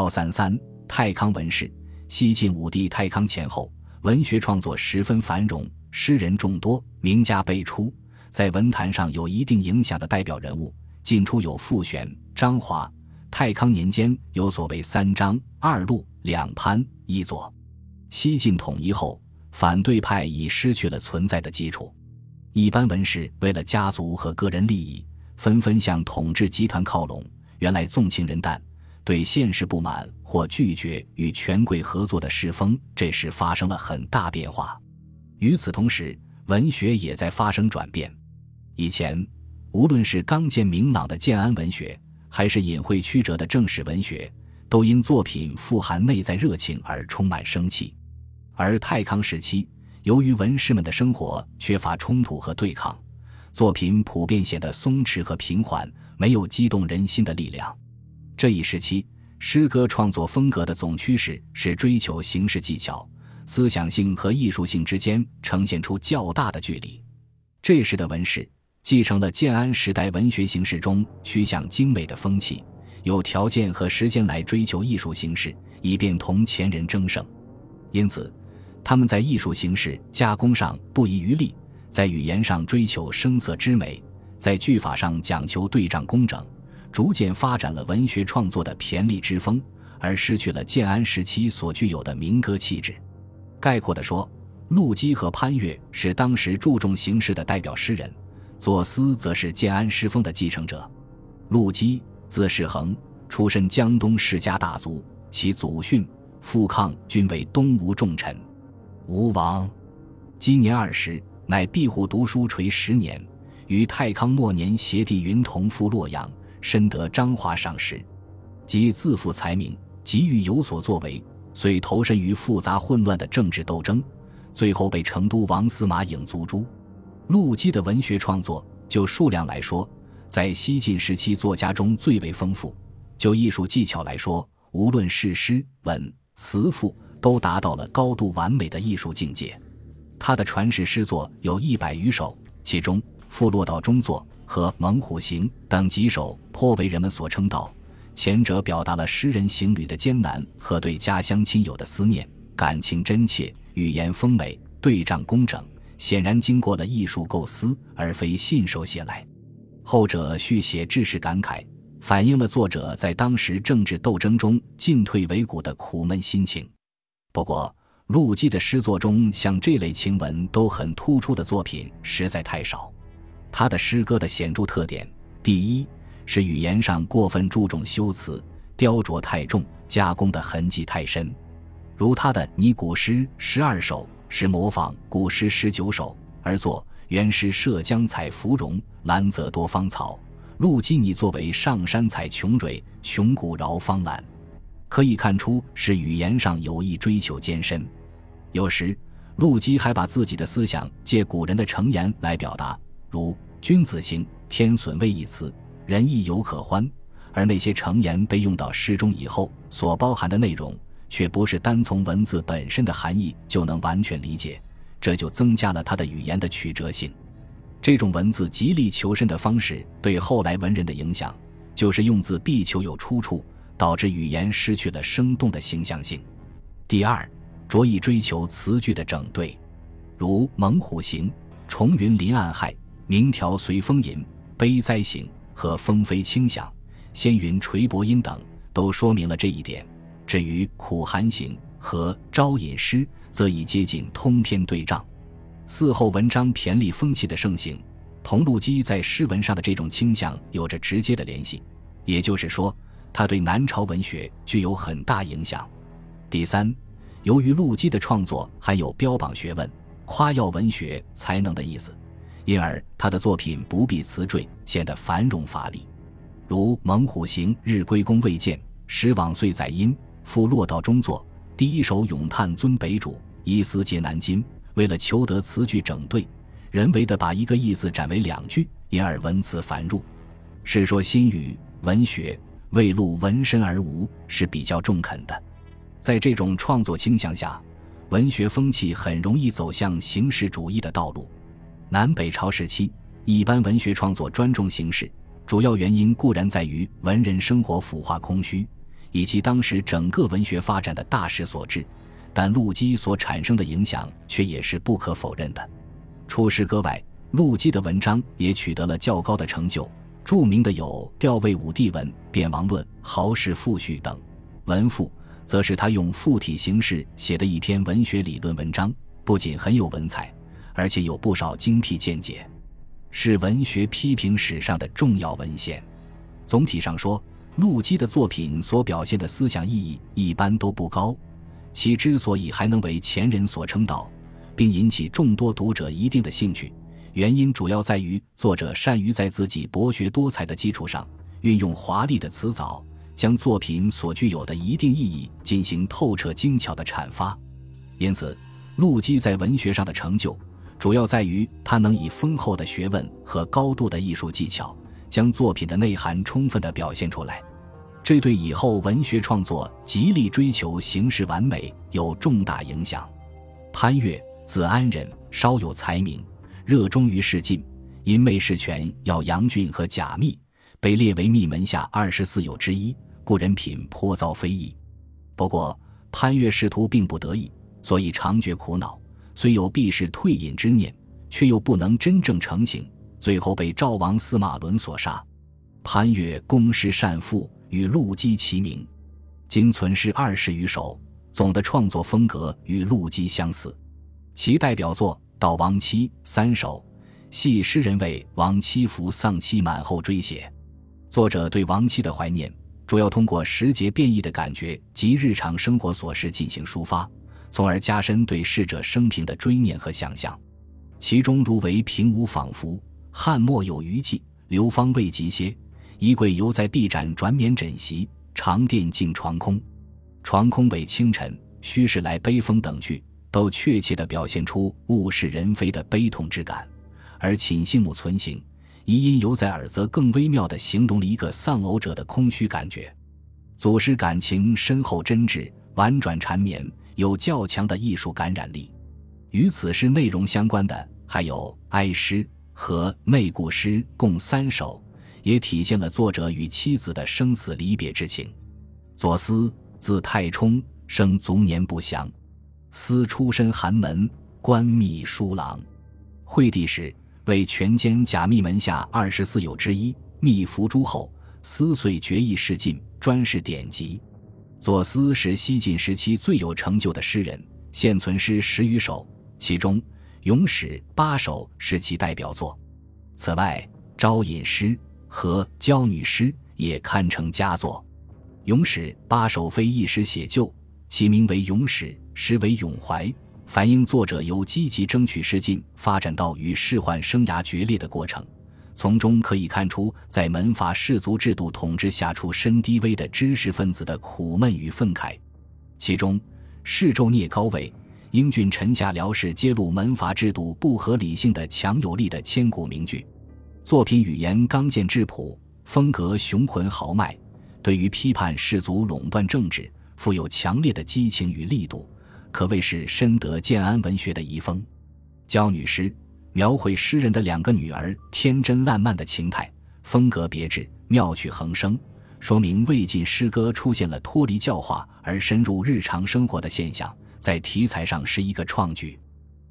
幺三三，太康文氏，西晋武帝太康前后，文学创作十分繁荣，诗人众多，名家辈出，在文坛上有一定影响的代表人物，晋初有傅玄、张华。太康年间有所谓三张、二陆、两潘一左。西晋统一后，反对派已失去了存在的基础，一般文士为了家族和个人利益，纷纷向统治集团靠拢。原来纵情人淡、对现实不满或拒绝与权贵合作的世风，这时发生了很大变化。与此同时，文学也在发生转变。以前，无论是刚健明朗的建安文学，还是隐晦曲折的正史文学，都因作品富含内在热情而充满生气。而太康时期，由于文士们的生活缺乏冲突和对抗，作品普遍显得松弛和平缓，没有激动人心的力量。这一时期，诗歌创作风格的总趋势是追求形式技巧，思想性和艺术性之间呈现出较大的距离。这时的文士。继承了建安时代文学形式中趋向精美的风气，有条件和时间来追求艺术形式，以便同前人争胜。因此，他们在艺术形式加工上不遗余力，在语言上追求声色之美，在句法上讲求对仗工整，逐渐发展了文学创作的骈俪之风，而失去了建安时期所具有的民歌气质。概括地说，陆机和潘岳是当时注重形式的代表诗人。左思则是建安诗风的继承者，陆机，字世衡，出身江东世家大族，其祖训、父抗均为东吴重臣。吴王今年二十，乃庇护读书垂十年，于太康末年携弟云同赴洛阳，深得张华赏识，即自负才名，急于有所作为，遂投身于复杂混乱的政治斗争，最后被成都王司马颖族诛。陆机的文学创作，就数量来说，在西晋时期作家中最为丰富；就艺术技巧来说，无论是诗、文、词赋，都达到了高度完美的艺术境界。他的传世诗作有一百余首，其中《富洛道中作》和《猛虎行》等几首颇为人们所称道。前者表达了诗人行旅的艰难和对家乡亲友的思念，感情真切，语言丰美，对仗工整。显然经过了艺术构思，而非信手写来。后者续写志士感慨，反映了作者在当时政治斗争中进退维谷的苦闷心情。不过，陆机的诗作中像这类情文都很突出的作品实在太少。他的诗歌的显著特点，第一是语言上过分注重修辞，雕琢太重，加工的痕迹太深，如他的拟古诗十二首。是模仿古诗十九首而作，原诗涉江采芙蓉，兰泽多芳草。陆机拟作为上山采琼蕊，穷谷饶芳兰。可以看出是语言上有意追求艰深。有时陆机还把自己的思想借古人的成言来表达，如“君子行，天损谓”一词，人亦有可欢。而那些成言被用到诗中以后，所包含的内容。却不是单从文字本身的含义就能完全理解，这就增加了他的语言的曲折性。这种文字极力求深的方式对后来文人的影响，就是用字必求有出处，导致语言失去了生动的形象性。第二，着意追求词句的整对，如《猛虎行》《重云临岸害》《明条随风吟》《悲哉行》和《风飞清响》《仙云垂薄音》等，都说明了这一点。至于苦寒行和招引诗，则已接近通篇对仗。嗣后文章骈俪风气的盛行，同陆机在诗文上的这种倾向有着直接的联系。也就是说，他对南朝文学具有很大影响。第三，由于陆机的创作含有标榜学问、夸耀文学才能的意思，因而他的作品不必词缀，显得繁荣乏力。如《猛虎行》，日归宫未见，时往岁载阴。赴落道中作，第一首咏叹尊北主，一思结南京。为了求得词句整对，人为的把一个意思斩为两句，因而文词繁入。《世说新语》文学未露文身而无，是比较中肯的。在这种创作倾向下，文学风气很容易走向形式主义的道路。南北朝时期，一般文学创作专重形式，主要原因固然在于文人生活腐化空虚。以及当时整个文学发展的大势所致，但陆机所产生的影响却也是不可否认的。除诗歌外，陆机的文章也取得了较高的成就。著名的有《吊位武帝文》《贬王论》《豪士赋序》等。文赋则是他用赋体形式写的一篇文学理论文章，不仅很有文采，而且有不少精辟见解，是文学批评史上的重要文献。总体上说，陆机的作品所表现的思想意义一般都不高。其之所以还能为前人所称道，并引起众多读者一定的兴趣，原因主要在于作者善于在自己博学多才的基础上，运用华丽的词藻，将作品所具有的一定意义进行透彻精巧的阐发。因此，陆机在文学上的成就，主要在于他能以丰厚的学问和高度的艺术技巧，将作品的内涵充分地表现出来。这对以后文学创作极力追求形式完美有重大影响。潘岳，字安人，稍有才名，热衷于仕进，因妹氏权要杨俊和贾密，被列为密门下二十四友之一，故人品颇遭非议。不过潘岳仕途并不得意，所以常觉苦恼。虽有避世退隐之念，却又不能真正成行，最后被赵王司马伦所杀。潘岳公诗善赋。与陆机齐名，今存诗二十余首，总的创作风格与陆机相似。其代表作《悼亡妻》三首，系诗人为亡妻服丧妻满后追写。作者对亡妻的怀念，主要通过时节变异的感觉及日常生活琐事进行抒发，从而加深对逝者生平的追念和想象。其中如为平无仿佛，汉末有余迹，流芳未及歇。衣柜犹在壁盏转眠枕席，长殿静床空。床空为清晨，虚是来悲风等句，都确切地表现出物是人非的悲痛之感。而寝信母存行，遗音犹在耳，则更微妙地形容了一个丧偶者的空虚感觉。祖师感情深厚真挚，婉转缠绵，有较强的艺术感染力。与此诗内容相关的还有哀诗和内故诗，共三首。也体现了作者与妻子的生死离别之情。左思，字太冲，生卒年不详。思出身寒门，官秘书郎。惠帝时为权奸贾密门下二十四友之一，密服诸侯。思遂决意仕进，专事典籍。左思是西晋时期最有成就的诗人，现存诗十余首，其中《咏史》八首是其代表作。此外，招引诗。和娇女诗也堪称佳作，《咏史》八首非一时写就，其名为《咏史》，实为咏怀，反映作者由积极争取仕进，发展到与仕宦生涯决裂的过程。从中可以看出，在门阀士族制度统治下出身低微的知识分子的苦闷与愤慨。其中，世胄聂高位，英俊臣下辽士揭露门阀制度不合理性的强有力的千古名句。作品语言刚健质朴，风格雄浑豪迈，对于批判士族垄断政治，富有强烈的激情与力度，可谓是深得建安文学的遗风。焦女诗描绘诗人的两个女儿天真烂漫的情态，风格别致，妙趣横生，说明魏晋诗歌出现了脱离教化而深入日常生活的现象，在题材上是一个创举。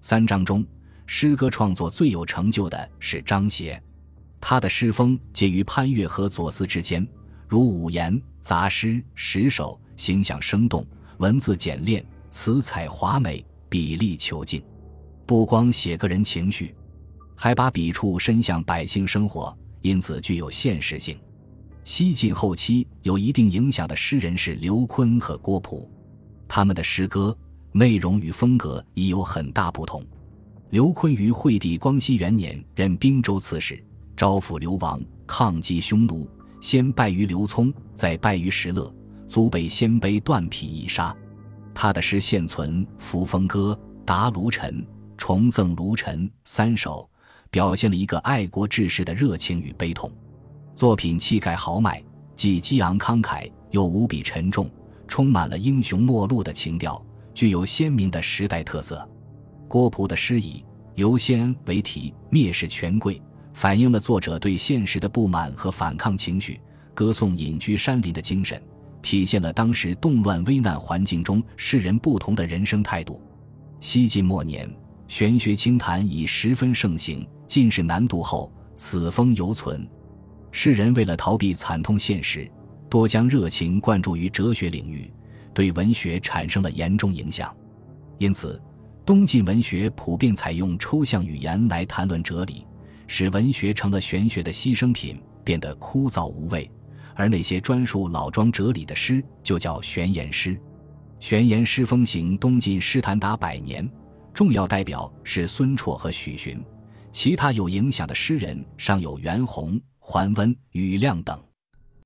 三章中，诗歌创作最有成就的是张协。他的诗风介于潘岳和左思之间，如五言、杂诗十首，形象生动，文字简练，词采华美，笔力遒劲。不光写个人情绪，还把笔触伸向百姓生活，因此具有现实性。西晋后期有一定影响的诗人是刘琨和郭璞，他们的诗歌内容与风格已有很大不同。刘琨于惠帝光熙元年任兵州刺史。招抚流亡，抗击匈奴，先败于刘聪，再败于石勒，卒被鲜卑断匹一杀。他的诗现存《扶风歌》《答卢臣》《重赠卢臣》三首，表现了一个爱国志士的热情与悲痛。作品气概豪迈，既激昂慷慨，又无比沉重，充满了英雄末路的情调，具有鲜明的时代特色。郭璞的诗以“游仙”为题，蔑视权贵。反映了作者对现实的不满和反抗情绪，歌颂隐居山林的精神，体现了当时动乱危难环境中世人不同的人生态度。西晋末年，玄学清谈已十分盛行，进士难读后，此风犹存。世人为了逃避惨痛现实，多将热情灌注于哲学领域，对文学产生了严重影响。因此，东晋文学普遍采用抽象语言来谈论哲理，使文学成了玄学的牺牲品，变得枯燥无味。而那些专属老庄哲理的诗，就叫玄言诗。玄言诗风行东晋诗坛达百年，重要代表是孙绰和许询，其他有影响的诗人尚有袁弘、桓温、庾亮等。